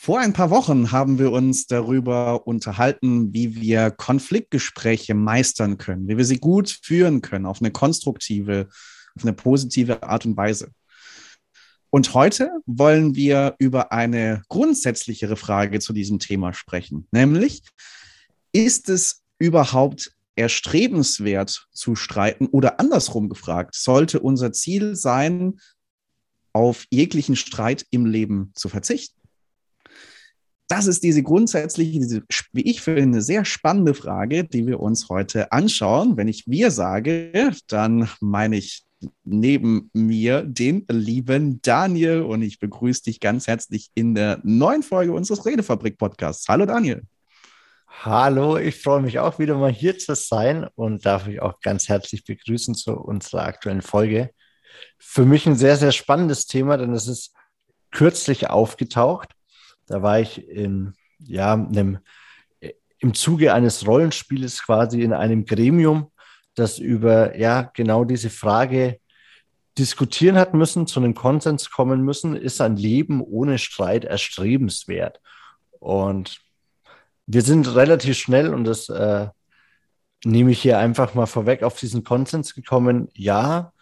Vor ein paar Wochen haben wir uns darüber unterhalten, wie wir Konfliktgespräche meistern können, wie wir sie gut führen können, auf eine konstruktive, auf eine positive Art und Weise. Und heute wollen wir über eine grundsätzlichere Frage zu diesem Thema sprechen, nämlich, ist es überhaupt erstrebenswert zu streiten oder andersrum gefragt, sollte unser Ziel sein, auf jeglichen Streit im Leben zu verzichten? Das ist diese grundsätzliche, diese, wie ich finde, eine sehr spannende Frage, die wir uns heute anschauen. Wenn ich wir sage, dann meine ich neben mir den lieben Daniel und ich begrüße dich ganz herzlich in der neuen Folge unseres Redefabrik-Podcasts. Hallo Daniel. Hallo, ich freue mich auch wieder mal hier zu sein und darf euch auch ganz herzlich begrüßen zu unserer aktuellen Folge. Für mich ein sehr, sehr spannendes Thema, denn es ist kürzlich aufgetaucht da war ich in, ja, einem, im Zuge eines Rollenspieles quasi in einem Gremium, das über ja genau diese Frage diskutieren hat müssen, zu einem Konsens kommen müssen, ist ein Leben ohne Streit erstrebenswert. Und wir sind relativ schnell, und das äh, nehme ich hier einfach mal vorweg, auf diesen Konsens gekommen, ja,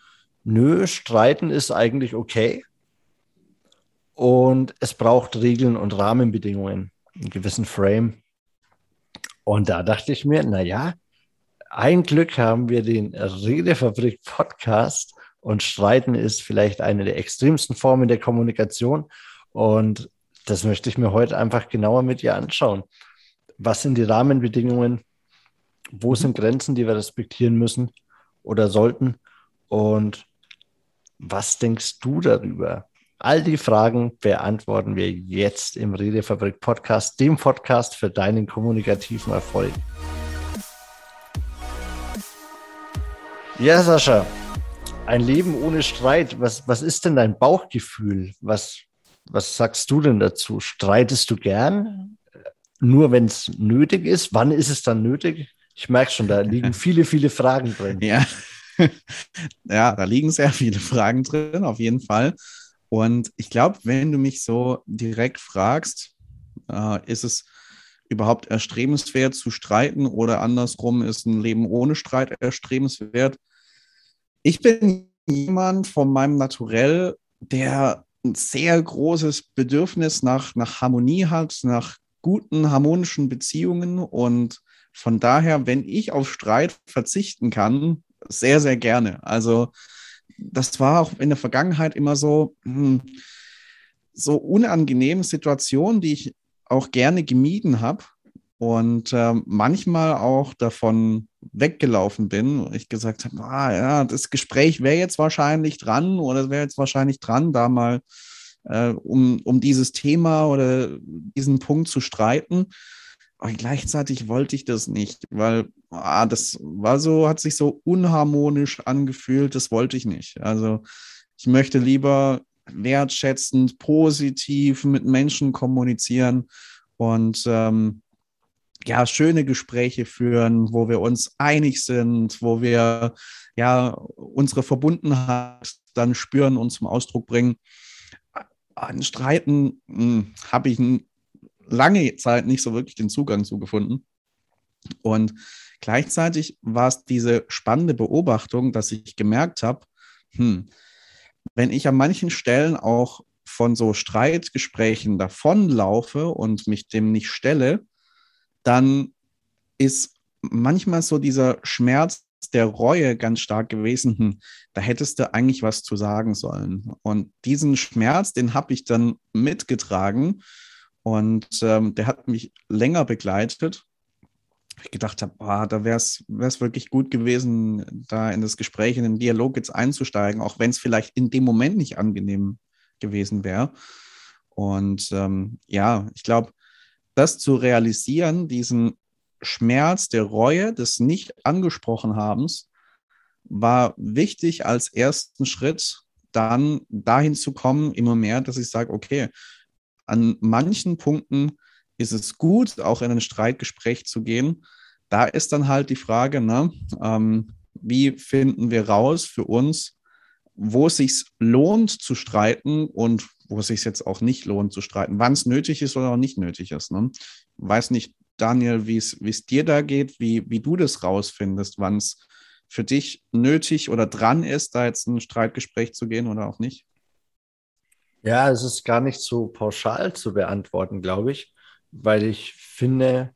nö, streiten ist eigentlich okay. Und es braucht Regeln und Rahmenbedingungen, einen gewissen Frame. Und da dachte ich mir, naja, ein Glück haben wir den Redefabrik Podcast und Streiten ist vielleicht eine der extremsten Formen der Kommunikation. Und das möchte ich mir heute einfach genauer mit dir anschauen. Was sind die Rahmenbedingungen? Wo mhm. sind Grenzen, die wir respektieren müssen oder sollten? Und was denkst du darüber? All die Fragen beantworten wir jetzt im Redefabrik Podcast, dem Podcast für deinen kommunikativen Erfolg. Ja, Sascha, ein Leben ohne Streit. Was, was ist denn dein Bauchgefühl? Was, was sagst du denn dazu? Streitest du gern? Nur wenn es nötig ist? Wann ist es dann nötig? Ich merke schon, da liegen viele, viele Fragen drin. Ja. ja, da liegen sehr viele Fragen drin, auf jeden Fall. Und ich glaube, wenn du mich so direkt fragst, äh, ist es überhaupt erstrebenswert zu streiten oder andersrum ist ein Leben ohne Streit erstrebenswert? Ich bin jemand von meinem Naturell, der ein sehr großes Bedürfnis nach, nach Harmonie hat, nach guten harmonischen Beziehungen und von daher, wenn ich auf Streit verzichten kann, sehr, sehr gerne. Also das war auch in der Vergangenheit immer so, hm, so unangenehme Situationen, die ich auch gerne gemieden habe und äh, manchmal auch davon weggelaufen bin. Ich gesagt habe, ah, ja, das Gespräch wäre jetzt wahrscheinlich dran oder wäre jetzt wahrscheinlich dran, da mal äh, um, um dieses Thema oder diesen Punkt zu streiten. Aber gleichzeitig wollte ich das nicht, weil ah, das war so, hat sich so unharmonisch angefühlt, das wollte ich nicht. Also ich möchte lieber wertschätzend, positiv mit Menschen kommunizieren und ähm, ja, schöne Gespräche führen, wo wir uns einig sind, wo wir ja unsere Verbundenheit dann spüren und zum Ausdruck bringen. An Streiten hm, habe ich lange Zeit nicht so wirklich den Zugang zu gefunden. Und gleichzeitig war es diese spannende Beobachtung, dass ich gemerkt habe, hm, wenn ich an manchen Stellen auch von so Streitgesprächen davonlaufe und mich dem nicht stelle, dann ist manchmal so dieser Schmerz der Reue ganz stark gewesen. Hm, da hättest du eigentlich was zu sagen sollen. Und diesen Schmerz, den habe ich dann mitgetragen und ähm, der hat mich länger begleitet. Ich gedacht habe, oh, da wäre es wirklich gut gewesen, da in das Gespräch, in den Dialog jetzt einzusteigen, auch wenn es vielleicht in dem Moment nicht angenehm gewesen wäre. Und ähm, ja, ich glaube, das zu realisieren, diesen Schmerz der Reue, des nicht angesprochen habens, war wichtig als ersten Schritt, dann dahin zu kommen, immer mehr, dass ich sage, okay, an manchen Punkten ist es gut, auch in ein Streitgespräch zu gehen. Da ist dann halt die Frage, ne, ähm, wie finden wir raus für uns, wo es sich lohnt zu streiten und wo es sich jetzt auch nicht lohnt zu streiten, wann es nötig ist oder auch nicht nötig ist. Ne? Weiß nicht, Daniel, wie es dir da geht, wie, wie du das rausfindest, wann es für dich nötig oder dran ist, da jetzt ein Streitgespräch zu gehen oder auch nicht? Ja, es ist gar nicht so pauschal zu beantworten, glaube ich, weil ich finde,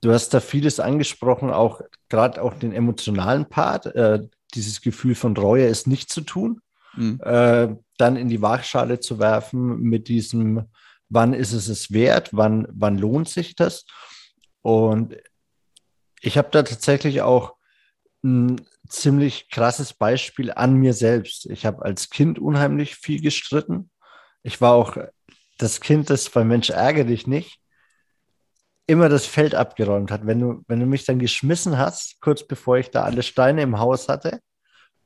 du hast da vieles angesprochen, auch gerade auch den emotionalen Part, äh, dieses Gefühl von Reue ist nicht zu tun, mhm. äh, dann in die Waagschale zu werfen mit diesem, wann ist es es wert, wann, wann lohnt sich das? Und ich habe da tatsächlich auch ein ziemlich krasses Beispiel an mir selbst. Ich habe als Kind unheimlich viel gestritten. Ich war auch das Kind, das bei Mensch ärgere dich nicht, immer das Feld abgeräumt hat. Wenn du, wenn du mich dann geschmissen hast, kurz bevor ich da alle Steine im Haus hatte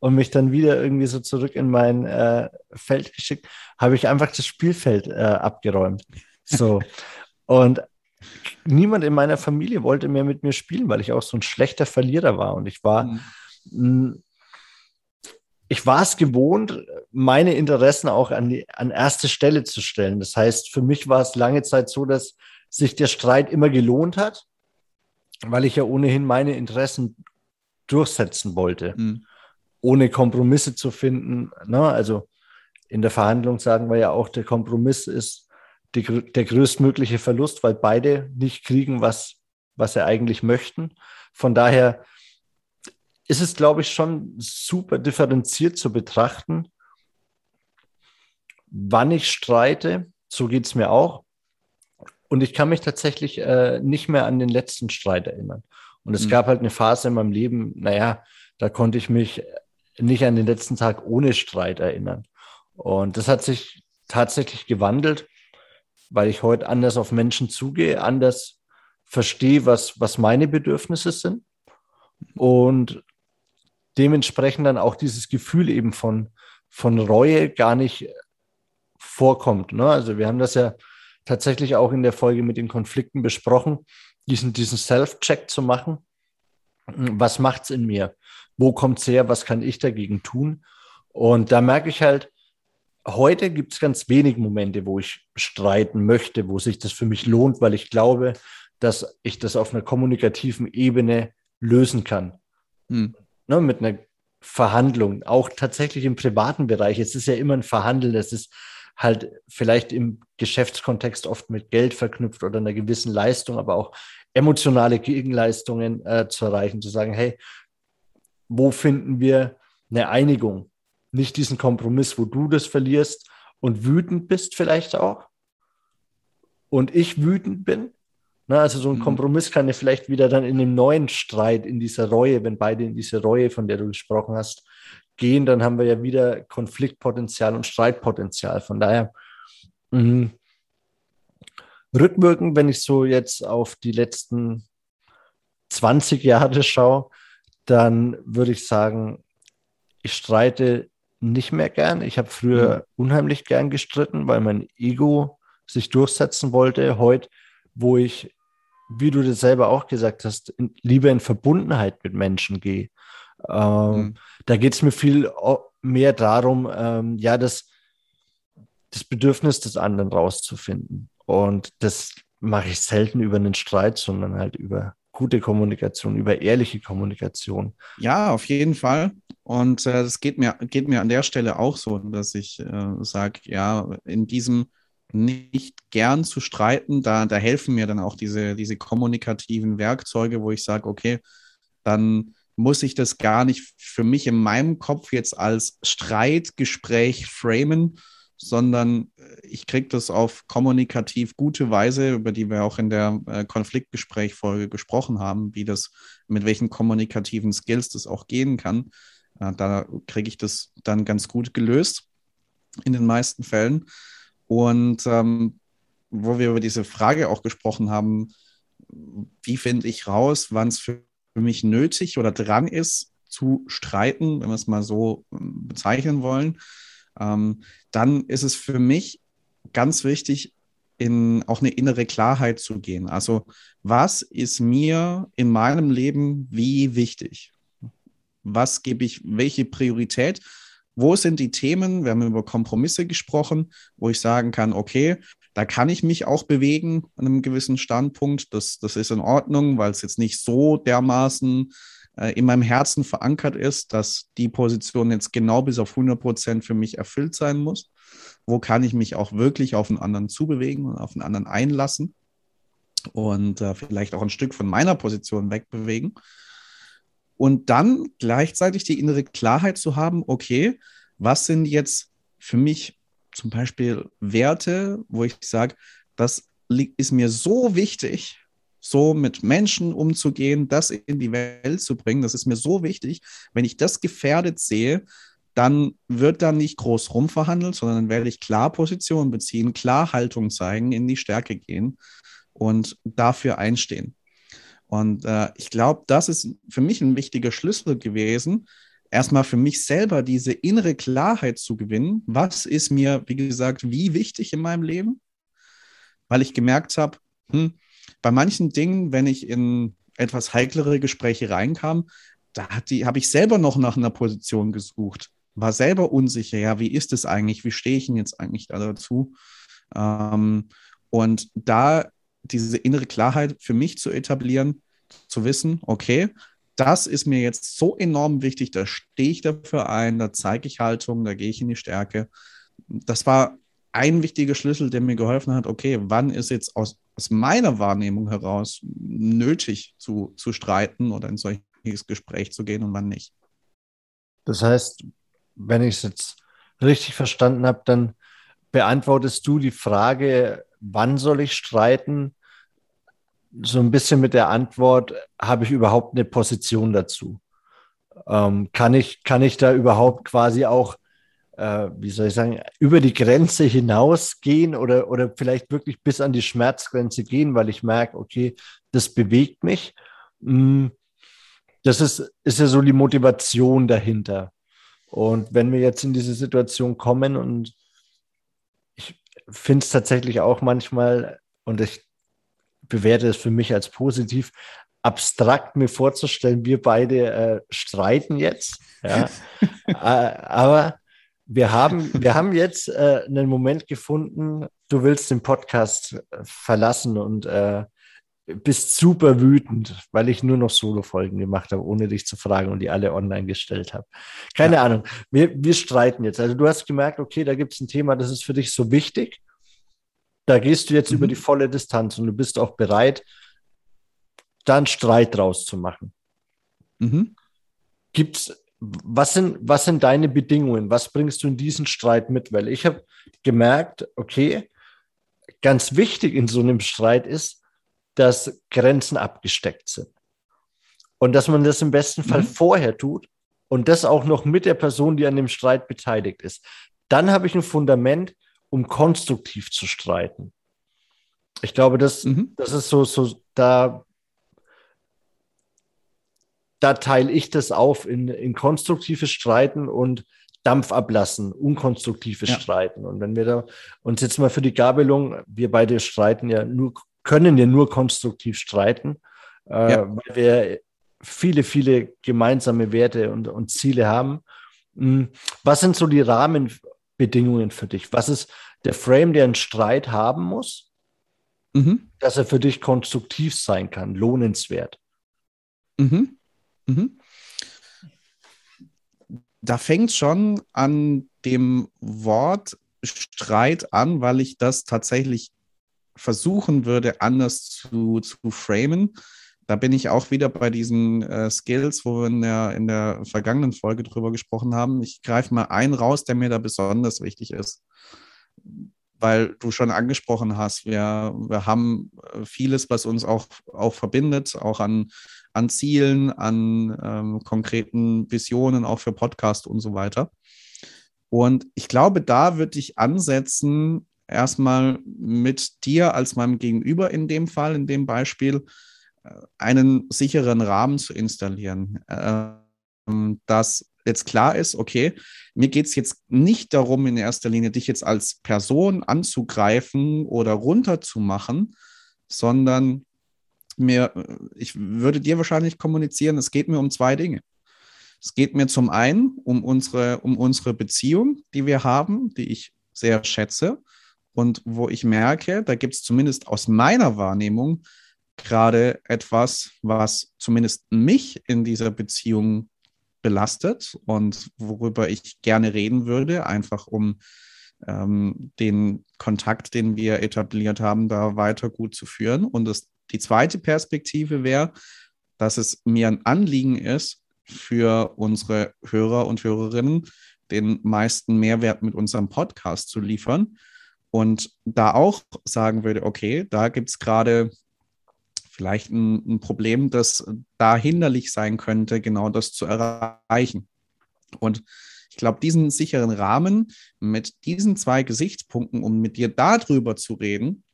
und mich dann wieder irgendwie so zurück in mein äh, Feld geschickt, habe ich einfach das Spielfeld äh, abgeräumt. So. und niemand in meiner Familie wollte mehr mit mir spielen, weil ich auch so ein schlechter Verlierer war. Und ich war, mhm. Ich war es gewohnt, meine Interessen auch an, die, an erste Stelle zu stellen. Das heißt, für mich war es lange Zeit so, dass sich der Streit immer gelohnt hat, weil ich ja ohnehin meine Interessen durchsetzen wollte, mhm. ohne Kompromisse zu finden. Ne? Also in der Verhandlung sagen wir ja auch, der Kompromiss ist die, der größtmögliche Verlust, weil beide nicht kriegen, was, was sie eigentlich möchten. Von daher ist es, glaube ich, schon super differenziert zu betrachten, wann ich streite. So geht es mir auch. Und ich kann mich tatsächlich äh, nicht mehr an den letzten Streit erinnern. Und es mhm. gab halt eine Phase in meinem Leben, naja, da konnte ich mich nicht an den letzten Tag ohne Streit erinnern. Und das hat sich tatsächlich gewandelt weil ich heute anders auf Menschen zugehe, anders verstehe, was, was meine Bedürfnisse sind und dementsprechend dann auch dieses Gefühl eben von, von Reue gar nicht vorkommt. Ne? Also wir haben das ja tatsächlich auch in der Folge mit den Konflikten besprochen, diesen, diesen Self-Check zu machen. Was macht es in mir? Wo kommt es her? Was kann ich dagegen tun? Und da merke ich halt, heute gibt es ganz wenig Momente, wo ich streiten möchte, wo sich das für mich lohnt, weil ich glaube, dass ich das auf einer kommunikativen Ebene lösen kann. Hm. Ne, mit einer Verhandlung, auch tatsächlich im privaten Bereich. Es ist ja immer ein Verhandeln, es ist halt vielleicht im Geschäftskontext oft mit Geld verknüpft oder einer gewissen Leistung, aber auch emotionale Gegenleistungen äh, zu erreichen, zu sagen, hey, wo finden wir eine Einigung? nicht diesen Kompromiss, wo du das verlierst und wütend bist vielleicht auch und ich wütend bin. Na, also so ein mhm. Kompromiss kann ja vielleicht wieder dann in einem neuen Streit, in dieser Reue, wenn beide in diese Reue, von der du gesprochen hast, gehen, dann haben wir ja wieder Konfliktpotenzial und Streitpotenzial. Von daher mh, rückwirkend, wenn ich so jetzt auf die letzten 20 Jahre schaue, dann würde ich sagen, ich streite nicht mehr gern. Ich habe früher mhm. unheimlich gern gestritten, weil mein Ego sich durchsetzen wollte. Heute, wo ich, wie du das selber auch gesagt hast, in, lieber in Verbundenheit mit Menschen gehe. Ähm, mhm. Da geht es mir viel mehr darum, ähm, ja, das, das Bedürfnis des anderen rauszufinden. Und das mache ich selten über einen Streit, sondern halt über gute Kommunikation, über ehrliche Kommunikation. Ja, auf jeden Fall. Und äh, das geht mir, geht mir an der Stelle auch so, dass ich äh, sage, ja, in diesem nicht gern zu streiten, da, da helfen mir dann auch diese, diese kommunikativen Werkzeuge, wo ich sage, okay, dann muss ich das gar nicht für mich in meinem Kopf jetzt als Streitgespräch framen, sondern äh, ich kriege das auf kommunikativ gute Weise, über die wir auch in der äh, Konfliktgesprächfolge gesprochen haben, wie das, mit welchen kommunikativen Skills das auch gehen kann. Äh, da kriege ich das dann ganz gut gelöst in den meisten Fällen. Und ähm, wo wir über diese Frage auch gesprochen haben, wie finde ich raus, wann es für mich nötig oder dran ist, zu streiten, wenn wir es mal so ähm, bezeichnen wollen, ähm, dann ist es für mich ganz wichtig, in auch eine innere Klarheit zu gehen. Also was ist mir in meinem Leben wie wichtig? was gebe ich, welche Priorität, wo sind die Themen, wir haben über Kompromisse gesprochen, wo ich sagen kann, okay, da kann ich mich auch bewegen an einem gewissen Standpunkt. Das, das ist in Ordnung, weil es jetzt nicht so dermaßen äh, in meinem Herzen verankert ist, dass die Position jetzt genau bis auf 100 Prozent für mich erfüllt sein muss. Wo kann ich mich auch wirklich auf einen anderen zubewegen und auf einen anderen einlassen und äh, vielleicht auch ein Stück von meiner Position wegbewegen. Und dann gleichzeitig die innere Klarheit zu haben, okay, was sind jetzt für mich zum Beispiel Werte, wo ich sage, das ist mir so wichtig, so mit Menschen umzugehen, das in die Welt zu bringen. Das ist mir so wichtig. Wenn ich das gefährdet sehe, dann wird da nicht groß rumverhandelt, sondern dann werde ich klar Position beziehen, klar Haltung zeigen, in die Stärke gehen und dafür einstehen. Und äh, ich glaube, das ist für mich ein wichtiger Schlüssel gewesen, erstmal für mich selber diese innere Klarheit zu gewinnen. Was ist mir, wie gesagt, wie wichtig in meinem Leben? Weil ich gemerkt habe, hm, bei manchen Dingen, wenn ich in etwas heiklere Gespräche reinkam, da habe ich selber noch nach einer Position gesucht, war selber unsicher, ja, wie ist es eigentlich, wie stehe ich denn jetzt eigentlich da dazu? Ähm, und da diese innere Klarheit für mich zu etablieren, zu wissen, okay, das ist mir jetzt so enorm wichtig, da stehe ich dafür ein, da zeige ich Haltung, da gehe ich in die Stärke. Das war ein wichtiger Schlüssel, der mir geholfen hat, okay, wann ist jetzt aus, aus meiner Wahrnehmung heraus nötig zu, zu streiten oder in solches Gespräch zu gehen und wann nicht. Das heißt, wenn ich es jetzt richtig verstanden habe, dann beantwortest du die Frage, wann soll ich streiten, so ein bisschen mit der Antwort, habe ich überhaupt eine Position dazu? Ähm, kann, ich, kann ich da überhaupt quasi auch, äh, wie soll ich sagen, über die Grenze hinausgehen oder, oder vielleicht wirklich bis an die Schmerzgrenze gehen, weil ich merke, okay, das bewegt mich. Mm, das ist, ist ja so die Motivation dahinter. Und wenn wir jetzt in diese Situation kommen und finde es tatsächlich auch manchmal, und ich bewerte es für mich als positiv, abstrakt mir vorzustellen, wir beide äh, streiten jetzt. Ja. äh, aber wir haben, wir haben jetzt äh, einen Moment gefunden, du willst den Podcast verlassen und äh, bist super wütend, weil ich nur noch Solo-Folgen gemacht habe, ohne dich zu fragen und die alle online gestellt habe. Keine ja. Ahnung. Wir, wir streiten jetzt. Also du hast gemerkt, okay, da gibt es ein Thema, das ist für dich so wichtig. Da gehst du jetzt mhm. über die volle Distanz und du bist auch bereit, da einen Streit draus zu machen. Mhm. Gibt's, was sind, was sind deine Bedingungen? Was bringst du in diesen Streit mit? Weil ich habe gemerkt, okay, ganz wichtig in so einem Streit ist, dass Grenzen abgesteckt sind. Und dass man das im besten Fall mhm. vorher tut und das auch noch mit der Person, die an dem Streit beteiligt ist. Dann habe ich ein Fundament, um konstruktiv zu streiten. Ich glaube, das, mhm. das ist so, so da, da teile ich das auf in, in konstruktives Streiten und Dampf ablassen, unkonstruktives ja. Streiten. Und wenn wir da uns jetzt mal für die Gabelung, wir beide streiten ja nur, können ja nur konstruktiv streiten, äh, ja. weil wir viele, viele gemeinsame Werte und, und Ziele haben. Hm, was sind so die Rahmenbedingungen für dich? Was ist der Frame, der einen Streit haben muss, mhm. dass er für dich konstruktiv sein kann, lohnenswert? Mhm. Mhm. Da fängt schon an dem Wort Streit an, weil ich das tatsächlich versuchen würde, anders zu, zu framen. Da bin ich auch wieder bei diesen äh, Skills, wo wir in der, in der vergangenen Folge drüber gesprochen haben. Ich greife mal einen raus, der mir da besonders wichtig ist. Weil du schon angesprochen hast, wir, wir haben äh, vieles, was uns auch, auch verbindet, auch an, an Zielen, an ähm, konkreten Visionen, auch für Podcast und so weiter. Und ich glaube, da würde ich ansetzen, erstmal mit dir als meinem Gegenüber in dem Fall, in dem Beispiel, äh, einen sicheren Rahmen zu installieren, ähm, dass jetzt klar ist, okay, mir geht es jetzt nicht darum, in erster Linie dich jetzt als Person anzugreifen oder runterzumachen, sondern mir, ich würde dir wahrscheinlich kommunizieren, es geht mir um zwei Dinge. Es geht mir zum einen um unsere, um unsere Beziehung, die wir haben, die ich sehr schätze und wo ich merke, da gibt es zumindest aus meiner Wahrnehmung gerade etwas, was zumindest mich in dieser Beziehung belastet und worüber ich gerne reden würde, einfach um ähm, den Kontakt, den wir etabliert haben, da weiter gut zu führen. Und das, die zweite Perspektive wäre, dass es mir ein Anliegen ist, für unsere Hörer und Hörerinnen den meisten Mehrwert mit unserem Podcast zu liefern. Und da auch sagen würde, okay, da gibt es gerade vielleicht ein, ein, Problem, das da hinderlich sein könnte, genau das zu erreichen. Und ich glaube, diesen sicheren Rahmen mit diesen zwei Gesichtspunkten, um mit dir darüber zu reden,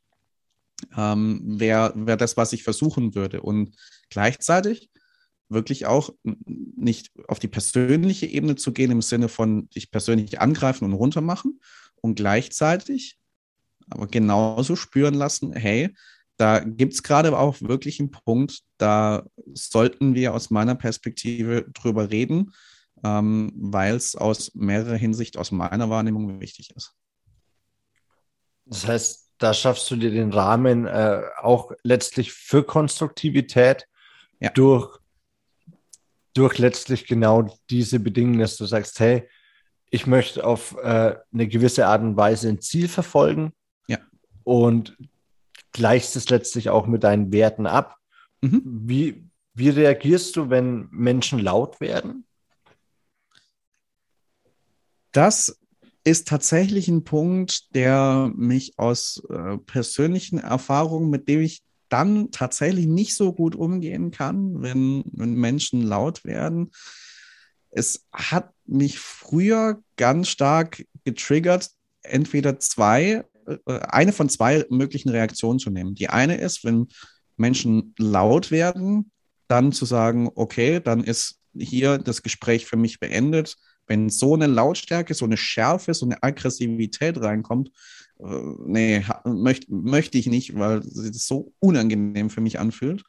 ähm, wäre wär das, was ich versuchen würde. Und gleichzeitig wirklich auch nicht auf die persönliche Ebene zu gehen, im Sinne von dich persönlich angreifen und runtermachen und gleichzeitig aber genauso spüren lassen, hey, da gibt es gerade auch wirklich einen Punkt, da sollten wir aus meiner Perspektive drüber reden, ähm, weil es aus mehrerer Hinsicht, aus meiner Wahrnehmung wichtig ist. Das heißt, da schaffst du dir den Rahmen äh, auch letztlich für Konstruktivität ja. durch, durch letztlich genau diese Bedingungen, dass du sagst, hey, ich möchte auf äh, eine gewisse Art und Weise ein Ziel verfolgen. Und gleichst es letztlich auch mit deinen Werten ab. Mhm. Wie, wie reagierst du, wenn Menschen laut werden? Das ist tatsächlich ein Punkt, der mich aus äh, persönlichen Erfahrungen, mit dem ich dann tatsächlich nicht so gut umgehen kann, wenn, wenn Menschen laut werden. Es hat mich früher ganz stark getriggert, entweder zwei eine von zwei möglichen Reaktionen zu nehmen. Die eine ist, wenn Menschen laut werden, dann zu sagen, okay, dann ist hier das Gespräch für mich beendet. Wenn so eine Lautstärke, so eine Schärfe, so eine Aggressivität reinkommt, äh, nee, möchte möcht ich nicht, weil es so unangenehm für mich anfühlt.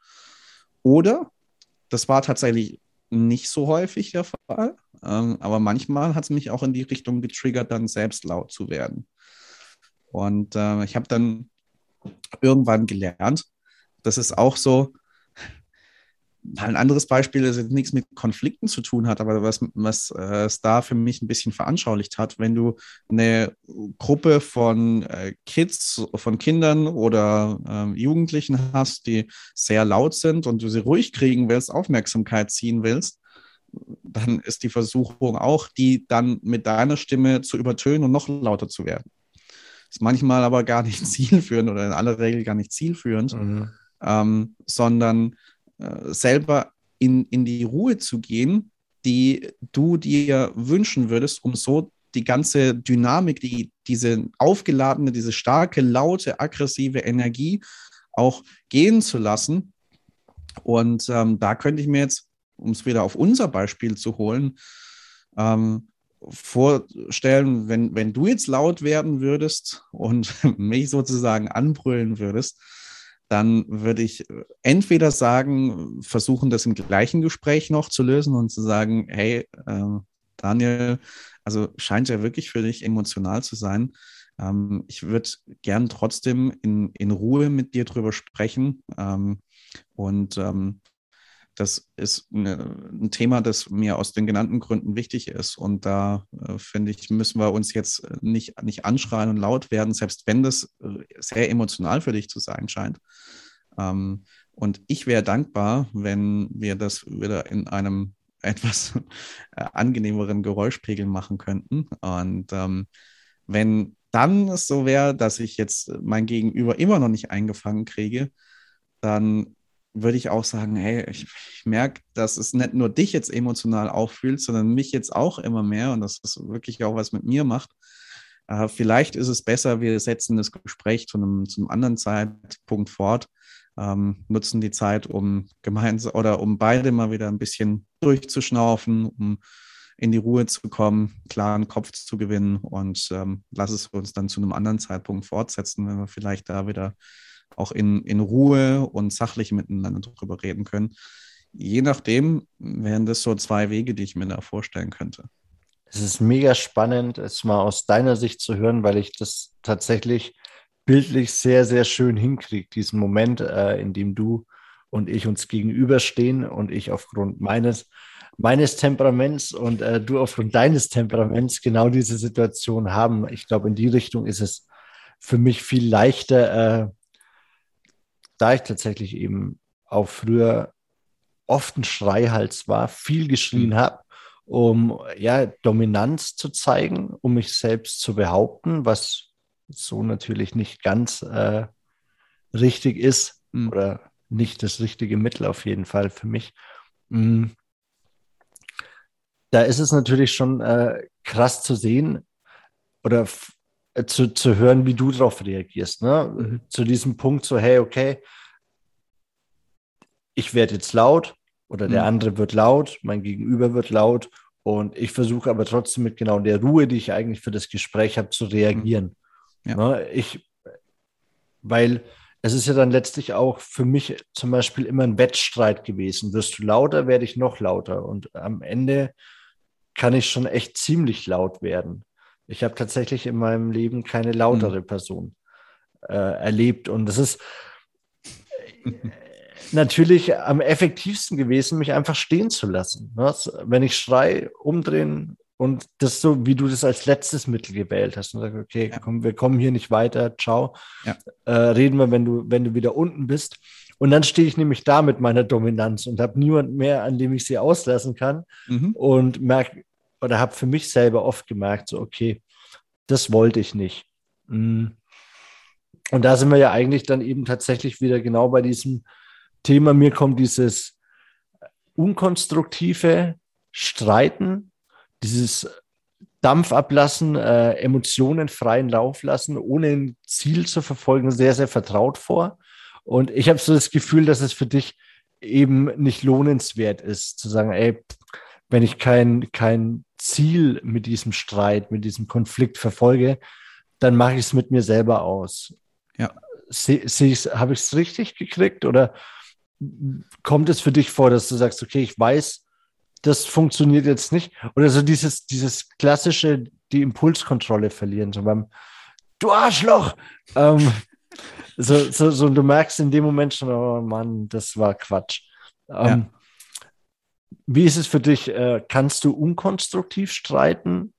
Oder, das war tatsächlich nicht so häufig der Fall, ähm, aber manchmal hat es mich auch in die Richtung getriggert, dann selbst laut zu werden. Und äh, ich habe dann irgendwann gelernt, dass es auch so, ein anderes Beispiel, das jetzt nichts mit Konflikten zu tun hat, aber was, was äh, es da für mich ein bisschen veranschaulicht hat, wenn du eine Gruppe von äh, Kids, von Kindern oder äh, Jugendlichen hast, die sehr laut sind und du sie ruhig kriegen willst, Aufmerksamkeit ziehen willst, dann ist die Versuchung auch, die dann mit deiner Stimme zu übertönen und noch lauter zu werden. Ist manchmal aber gar nicht zielführend oder in aller Regel gar nicht zielführend, mhm. ähm, sondern äh, selber in, in die Ruhe zu gehen, die du dir wünschen würdest, um so die ganze Dynamik, die, diese aufgeladene, diese starke, laute, aggressive Energie auch gehen zu lassen. Und ähm, da könnte ich mir jetzt, um es wieder auf unser Beispiel zu holen, ähm, vorstellen, wenn, wenn du jetzt laut werden würdest und mich sozusagen anbrüllen würdest, dann würde ich entweder sagen, versuchen, das im gleichen Gespräch noch zu lösen und zu sagen, hey, äh, Daniel, also scheint ja wirklich für dich emotional zu sein. Ähm, ich würde gern trotzdem in, in Ruhe mit dir drüber sprechen. Ähm, und ähm, das ist eine, ein Thema, das mir aus den genannten Gründen wichtig ist. Und da äh, finde ich, müssen wir uns jetzt äh, nicht, nicht anschreien und laut werden, selbst wenn das äh, sehr emotional für dich zu sein scheint. Ähm, und ich wäre dankbar, wenn wir das wieder in einem etwas äh, angenehmeren Geräuschpegel machen könnten. Und ähm, wenn dann es so wäre, dass ich jetzt mein Gegenüber immer noch nicht eingefangen kriege, dann würde ich auch sagen, hey, ich, ich merke, dass es nicht nur dich jetzt emotional auffühlt, sondern mich jetzt auch immer mehr und dass das wirklich auch was mit mir macht. Äh, vielleicht ist es besser, wir setzen das Gespräch zu einem, zu einem anderen Zeitpunkt fort, ähm, nutzen die Zeit, um gemeinsam oder um beide mal wieder ein bisschen durchzuschnaufen, um in die Ruhe zu kommen, klaren Kopf zu gewinnen und ähm, lass es uns dann zu einem anderen Zeitpunkt fortsetzen, wenn wir vielleicht da wieder auch in, in Ruhe und sachlich miteinander darüber reden können. je nachdem wären das so zwei Wege, die ich mir da vorstellen könnte. Es ist mega spannend, es mal aus deiner Sicht zu hören, weil ich das tatsächlich bildlich sehr, sehr schön hinkriege, diesen Moment, äh, in dem du und ich uns gegenüberstehen und ich aufgrund meines, meines Temperaments und äh, du aufgrund deines Temperaments genau diese Situation haben. Ich glaube, in die Richtung ist es für mich viel leichter, äh, da ich tatsächlich eben auch früher oft ein Schreihals war, viel geschrien mhm. habe, um ja Dominanz zu zeigen, um mich selbst zu behaupten, was so natürlich nicht ganz äh, richtig ist mhm. oder nicht das richtige Mittel auf jeden Fall für mich. Mhm. Da ist es natürlich schon äh, krass zu sehen oder zu, zu hören, wie du darauf reagierst. Ne? Mhm. Zu diesem Punkt so, hey, okay, ich werde jetzt laut oder der mhm. andere wird laut, mein Gegenüber wird laut und ich versuche aber trotzdem mit genau der Ruhe, die ich eigentlich für das Gespräch habe, zu reagieren. Mhm. Ja. Ne? Ich, weil es ist ja dann letztlich auch für mich zum Beispiel immer ein Wettstreit gewesen. Wirst du lauter, werde ich noch lauter. Und am Ende kann ich schon echt ziemlich laut werden. Ich habe tatsächlich in meinem Leben keine lautere mhm. Person äh, erlebt. Und das ist natürlich am effektivsten gewesen, mich einfach stehen zu lassen. Was? Wenn ich schrei, umdrehen und das so, wie du das als letztes Mittel gewählt hast und sagst, okay, ja. komm, wir kommen hier nicht weiter, ciao. Ja. Äh, reden wir, wenn du, wenn du wieder unten bist. Und dann stehe ich nämlich da mit meiner Dominanz und habe niemand mehr, an dem ich sie auslassen kann. Mhm. Und merke, oder habe für mich selber oft gemerkt, so, okay, das wollte ich nicht. Mhm. Und da sind wir ja eigentlich dann eben tatsächlich wieder genau bei diesem Thema. Mir kommt dieses unkonstruktive Streiten dieses Dampf ablassen, äh, Emotionen freien Lauf lassen, ohne ein Ziel zu verfolgen, sehr, sehr vertraut vor. Und ich habe so das Gefühl, dass es für dich eben nicht lohnenswert ist, zu sagen, ey, wenn ich kein, kein Ziel mit diesem Streit, mit diesem Konflikt verfolge, dann mache ich es mit mir selber aus. Ja. Habe ich es richtig gekriegt oder kommt es für dich vor, dass du sagst, okay, ich weiß, das funktioniert jetzt nicht. Oder so dieses, dieses klassische, die Impulskontrolle verlieren, so beim Du Arschloch! Ähm, so, so, so, du merkst in dem Moment schon, oh Mann, das war Quatsch. Ähm, ja. Wie ist es für dich? Äh, kannst du unkonstruktiv streiten?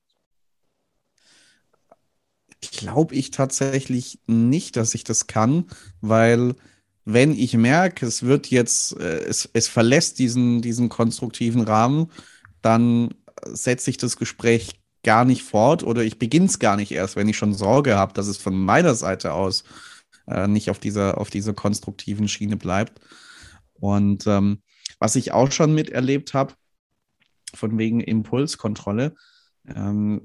Glaube ich tatsächlich nicht, dass ich das kann, weil wenn ich merke, es wird jetzt, äh, es, es verlässt diesen, diesen konstruktiven Rahmen, dann setze ich das Gespräch gar nicht fort oder ich beginne es gar nicht erst, wenn ich schon Sorge habe, dass es von meiner Seite aus äh, nicht auf dieser, auf dieser konstruktiven Schiene bleibt. Und ähm, was ich auch schon miterlebt habe, von wegen Impulskontrolle, ähm,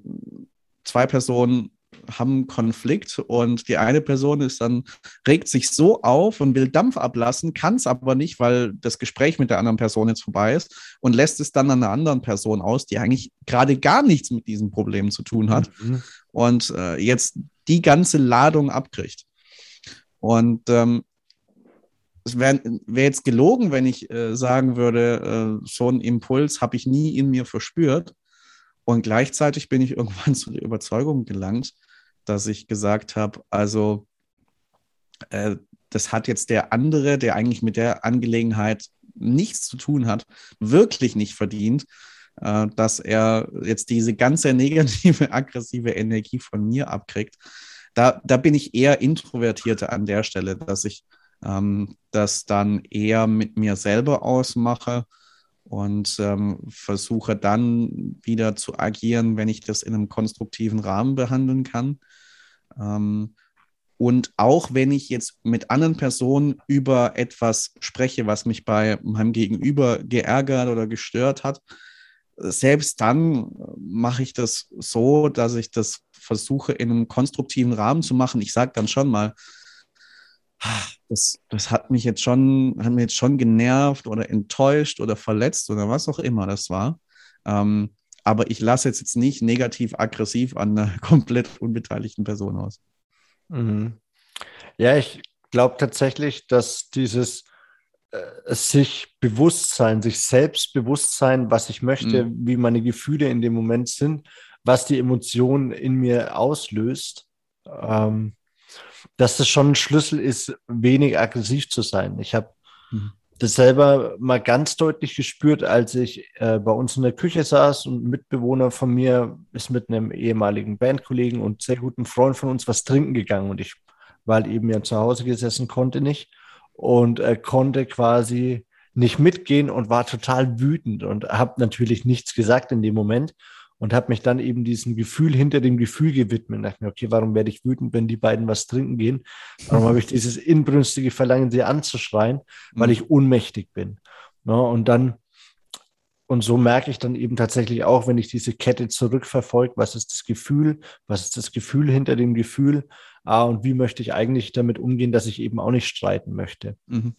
zwei Personen haben Konflikt und die eine Person ist dann, regt sich so auf und will Dampf ablassen, kann es aber nicht, weil das Gespräch mit der anderen Person jetzt vorbei ist und lässt es dann an einer anderen Person aus, die eigentlich gerade gar nichts mit diesem Problem zu tun hat mhm. und äh, jetzt die ganze Ladung abkriegt. Und ähm, es wäre wär jetzt gelogen, wenn ich äh, sagen würde, äh, so einen Impuls habe ich nie in mir verspürt. Und gleichzeitig bin ich irgendwann zu der Überzeugung gelangt, dass ich gesagt habe, also äh, das hat jetzt der andere, der eigentlich mit der Angelegenheit nichts zu tun hat, wirklich nicht verdient, äh, dass er jetzt diese ganze negative, aggressive Energie von mir abkriegt. Da, da bin ich eher introvertierter an der Stelle, dass ich ähm, das dann eher mit mir selber ausmache und ähm, versuche dann wieder zu agieren, wenn ich das in einem konstruktiven Rahmen behandeln kann. Ähm, und auch wenn ich jetzt mit anderen Personen über etwas spreche, was mich bei meinem Gegenüber geärgert oder gestört hat, selbst dann mache ich das so, dass ich das versuche in einem konstruktiven Rahmen zu machen. Ich sage dann schon mal, das, das hat mich jetzt schon, hat mich jetzt schon genervt oder enttäuscht oder verletzt oder was auch immer das war. Ähm, aber ich lasse jetzt, jetzt nicht negativ aggressiv an einer komplett unbeteiligten Person aus. Mhm. Ja, ich glaube tatsächlich, dass dieses äh, sich bewusst sein, sich selbst bewusst sein, was ich möchte, mhm. wie meine Gefühle in dem Moment sind, was die Emotion in mir auslöst, ähm, dass das schon ein Schlüssel ist, wenig aggressiv zu sein. Ich habe mhm. das selber mal ganz deutlich gespürt, als ich äh, bei uns in der Küche saß und ein Mitbewohner von mir ist mit einem ehemaligen Bandkollegen und sehr guten Freund von uns was trinken gegangen und ich war halt eben ja zu Hause gesessen, konnte nicht und äh, konnte quasi nicht mitgehen und war total wütend und habe natürlich nichts gesagt in dem Moment und habe mich dann eben diesem Gefühl hinter dem Gefühl gewidmet und dachte mir, okay, warum werde ich wütend, wenn die beiden was trinken gehen? Warum habe ich dieses inbrünstige Verlangen, sie anzuschreien, weil mhm. ich ohnmächtig bin? Ja, und dann und so merke ich dann eben tatsächlich auch, wenn ich diese Kette zurückverfolge, was ist das Gefühl, was ist das Gefühl hinter dem Gefühl, ah, und wie möchte ich eigentlich damit umgehen, dass ich eben auch nicht streiten möchte. Mhm.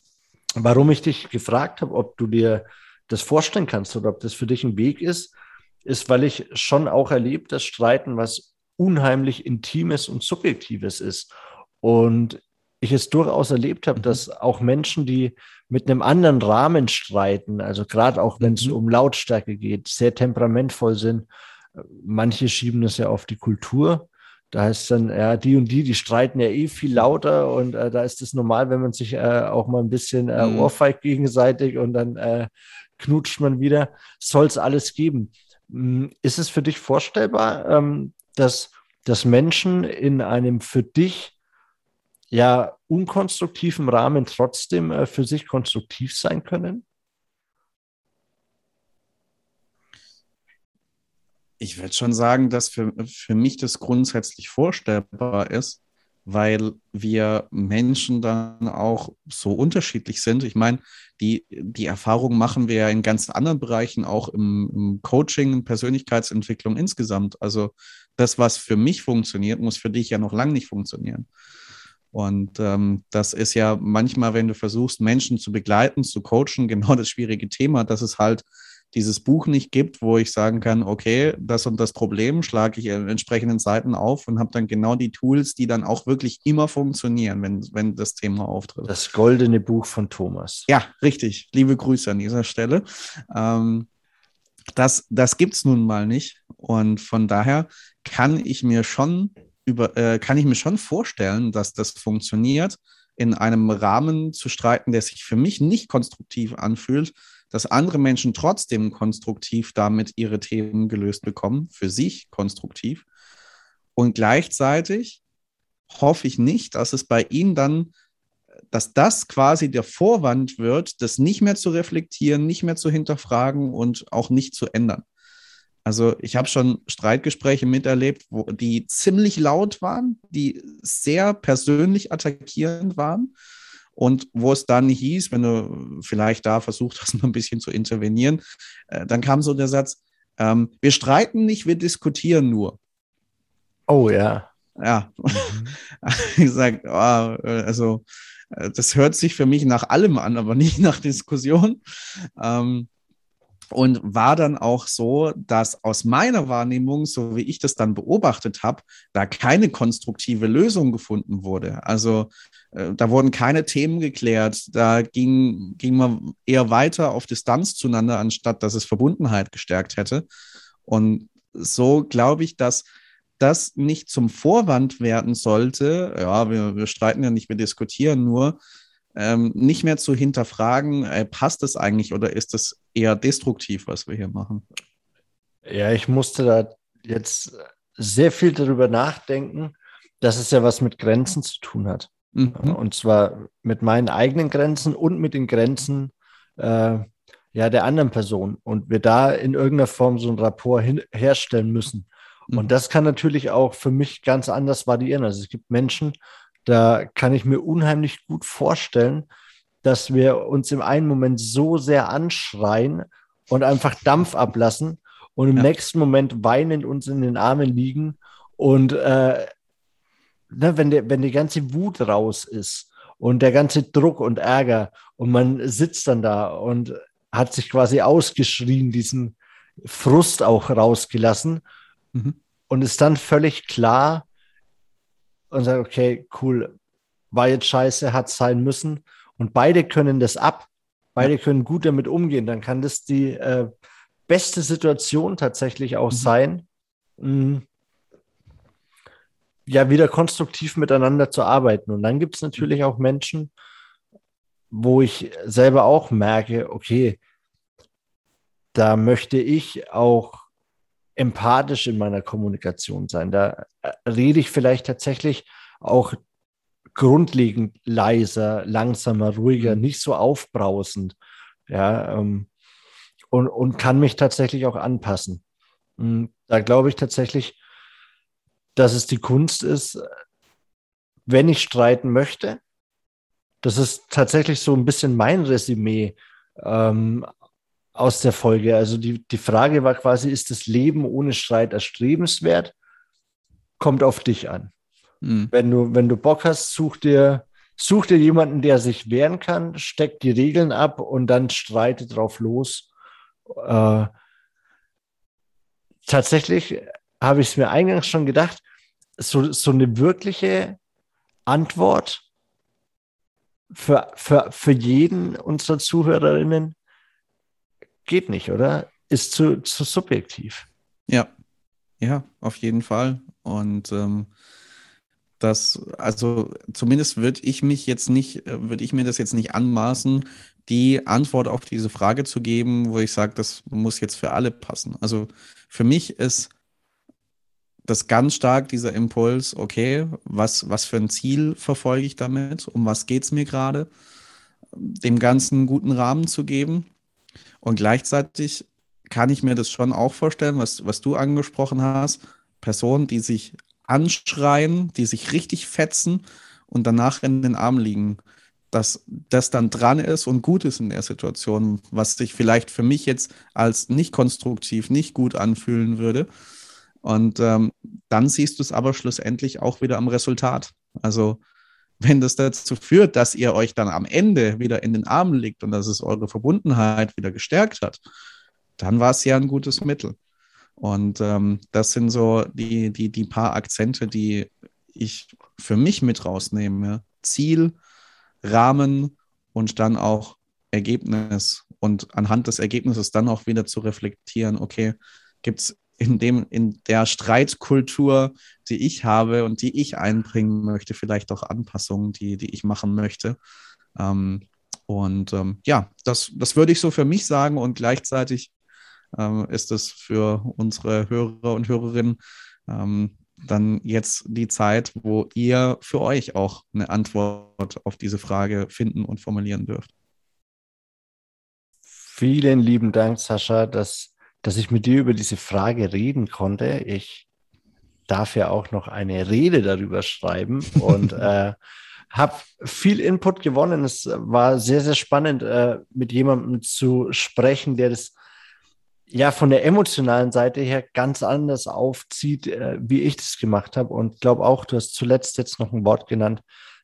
Warum ich dich gefragt habe, ob du dir das vorstellen kannst oder ob das für dich ein Weg ist, ist, weil ich schon auch erlebt, dass Streiten was unheimlich Intimes und Subjektives ist. Und ich es durchaus erlebt habe, mhm. dass auch Menschen, die mit einem anderen Rahmen streiten, also gerade auch wenn es mhm. um Lautstärke geht, sehr temperamentvoll sind, manche schieben es ja auf die Kultur. Da heißt dann, ja, die und die, die streiten ja eh viel lauter und äh, da ist es normal, wenn man sich äh, auch mal ein bisschen äh, mhm. ohrfeigt gegenseitig und dann äh, knutscht man wieder. Soll es alles geben. Hm, ist es für dich vorstellbar, ähm, dass, dass Menschen in einem für dich ja unkonstruktiven Rahmen trotzdem äh, für sich konstruktiv sein können? Ich würde schon sagen, dass für, für mich das grundsätzlich vorstellbar ist, weil wir Menschen dann auch so unterschiedlich sind. Ich meine, die, die Erfahrung machen wir ja in ganz anderen Bereichen, auch im, im Coaching, Persönlichkeitsentwicklung insgesamt. Also das, was für mich funktioniert, muss für dich ja noch lange nicht funktionieren. Und ähm, das ist ja manchmal, wenn du versuchst, Menschen zu begleiten, zu coachen, genau das schwierige Thema, dass es halt dieses Buch nicht gibt, wo ich sagen kann, okay, das und das Problem schlage ich in entsprechenden Seiten auf und habe dann genau die Tools, die dann auch wirklich immer funktionieren, wenn, wenn das Thema auftritt. Das goldene Buch von Thomas. Ja, richtig. Liebe Grüße an dieser Stelle. Ähm, das das gibt es nun mal nicht. Und von daher kann ich mir schon über, äh, kann ich mir schon vorstellen, dass das funktioniert, in einem Rahmen zu streiten, der sich für mich nicht konstruktiv anfühlt, dass andere Menschen trotzdem konstruktiv damit ihre Themen gelöst bekommen, für sich konstruktiv. Und gleichzeitig hoffe ich nicht, dass es bei ihnen dann, dass das quasi der Vorwand wird, das nicht mehr zu reflektieren, nicht mehr zu hinterfragen und auch nicht zu ändern. Also ich habe schon Streitgespräche miterlebt, wo die ziemlich laut waren, die sehr persönlich attackierend waren und wo es dann hieß, wenn du vielleicht da versucht hast, noch ein bisschen zu intervenieren, äh, dann kam so der Satz, ähm, wir streiten nicht, wir diskutieren nur. Oh ja. Ja, ich gesagt, oh, also äh, das hört sich für mich nach allem an, aber nicht nach Diskussion. Ähm, und war dann auch so, dass aus meiner Wahrnehmung, so wie ich das dann beobachtet habe, da keine konstruktive Lösung gefunden wurde. Also äh, da wurden keine Themen geklärt, da ging, ging man eher weiter auf Distanz zueinander, anstatt dass es Verbundenheit gestärkt hätte. Und so glaube ich, dass das nicht zum Vorwand werden sollte, ja, wir, wir streiten ja nicht, wir diskutieren nur, ähm, nicht mehr zu hinterfragen, äh, passt es eigentlich oder ist es eher destruktiv, was wir hier machen? Ja, ich musste da jetzt sehr viel darüber nachdenken, dass es ja was mit Grenzen zu tun hat. Mhm. Und zwar mit meinen eigenen Grenzen und mit den Grenzen äh, ja, der anderen Person. Und wir da in irgendeiner Form so ein Rapport hin, herstellen müssen. Mhm. Und das kann natürlich auch für mich ganz anders variieren. Also es gibt Menschen, da kann ich mir unheimlich gut vorstellen, dass wir uns im einen Moment so sehr anschreien und einfach Dampf ablassen und im ja. nächsten Moment weinend uns in den Armen liegen und äh, ne, wenn, der, wenn die ganze Wut raus ist und der ganze Druck und Ärger und man sitzt dann da und hat sich quasi ausgeschrien, diesen Frust auch rausgelassen mhm. und ist dann völlig klar, und sagt, okay, cool, war jetzt scheiße, hat sein müssen. Und beide können das ab. beide können gut damit umgehen, dann kann das die äh, beste Situation tatsächlich auch mhm. sein, mh, hm, ja, wieder konstruktiv miteinander zu arbeiten. Und dann gibt es natürlich auch Menschen, wo ich selber auch merke, okay, da möchte ich auch empathisch in meiner Kommunikation sein. Da äh, rede ich vielleicht tatsächlich auch grundlegend leiser, langsamer, ruhiger, mhm. nicht so aufbrausend. Ja, ähm, und, und kann mich tatsächlich auch anpassen. Hm, da glaube ich tatsächlich, dass es die Kunst ist, wenn ich streiten möchte. Das ist tatsächlich so ein bisschen mein Resümee ähm, aus der Folge. Also die, die Frage war quasi, ist das Leben ohne Streit erstrebenswert? Kommt auf dich an. Mhm. Wenn, du, wenn du Bock hast, such dir, such dir jemanden, der sich wehren kann, steck die Regeln ab und dann streite drauf los. Äh, tatsächlich habe ich es mir eingangs schon gedacht, so, so eine wirkliche Antwort für, für, für jeden unserer Zuhörerinnen geht nicht, oder? Ist zu, zu subjektiv. Ja, ja, auf jeden Fall. Und ähm, das, also zumindest würde ich mich jetzt nicht, würde ich mir das jetzt nicht anmaßen, die Antwort auf diese Frage zu geben, wo ich sage, das muss jetzt für alle passen. Also für mich ist das ganz stark dieser Impuls, okay, was, was für ein Ziel verfolge ich damit? Um was geht es mir gerade? Dem Ganzen einen guten Rahmen zu geben. Und gleichzeitig kann ich mir das schon auch vorstellen, was, was du angesprochen hast. Personen, die sich anschreien, die sich richtig fetzen und danach in den Arm liegen. Dass das dann dran ist und gut ist in der Situation, was sich vielleicht für mich jetzt als nicht konstruktiv, nicht gut anfühlen würde. Und ähm, dann siehst du es aber schlussendlich auch wieder am Resultat. Also wenn das dazu führt, dass ihr euch dann am Ende wieder in den Armen liegt und dass es eure Verbundenheit wieder gestärkt hat, dann war es ja ein gutes Mittel. Und ähm, das sind so die, die, die paar Akzente, die ich für mich mit rausnehme. Ziel, Rahmen und dann auch Ergebnis. Und anhand des Ergebnisses dann auch wieder zu reflektieren, okay, gibt es in dem, in der Streitkultur, die ich habe und die ich einbringen möchte, vielleicht auch Anpassungen, die, die ich machen möchte. Ähm, und ähm, ja, das, das würde ich so für mich sagen und gleichzeitig ähm, ist es für unsere Hörer und Hörerinnen ähm, dann jetzt die Zeit, wo ihr für euch auch eine Antwort auf diese Frage finden und formulieren dürft. Vielen lieben Dank, Sascha, dass dass ich mit dir über diese Frage reden konnte. Ich darf ja auch noch eine Rede darüber schreiben und äh, habe viel Input gewonnen. Es war sehr, sehr spannend, äh, mit jemandem zu sprechen, der das ja von der emotionalen Seite her ganz anders aufzieht, äh, wie ich das gemacht habe. Und glaube auch, du hast zuletzt jetzt noch ein Wort genannt,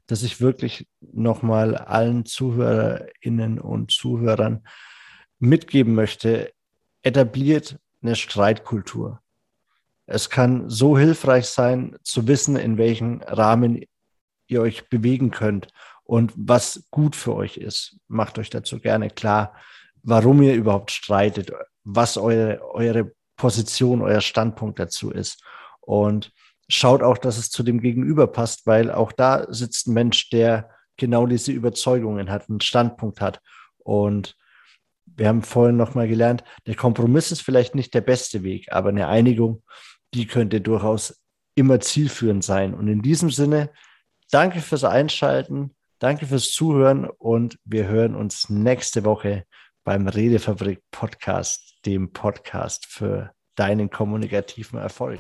das ich wirklich nochmal allen Zuhörerinnen und Zuhörern mitgeben möchte etabliert eine Streitkultur. Es kann so hilfreich sein, zu wissen, in welchem Rahmen ihr euch bewegen könnt und was gut für euch ist. Macht euch dazu gerne klar, warum ihr überhaupt streitet, was eure, eure Position, euer Standpunkt dazu ist. Und schaut auch, dass es zu dem Gegenüber passt, weil auch da sitzt ein Mensch, der genau diese Überzeugungen hat, einen Standpunkt hat. Und wir haben vorhin nochmal gelernt, der Kompromiss ist vielleicht nicht der beste Weg, aber eine Einigung, die könnte durchaus immer zielführend sein. Und in diesem Sinne, danke fürs Einschalten, danke fürs Zuhören und wir hören uns nächste Woche beim Redefabrik Podcast, dem Podcast für deinen kommunikativen Erfolg.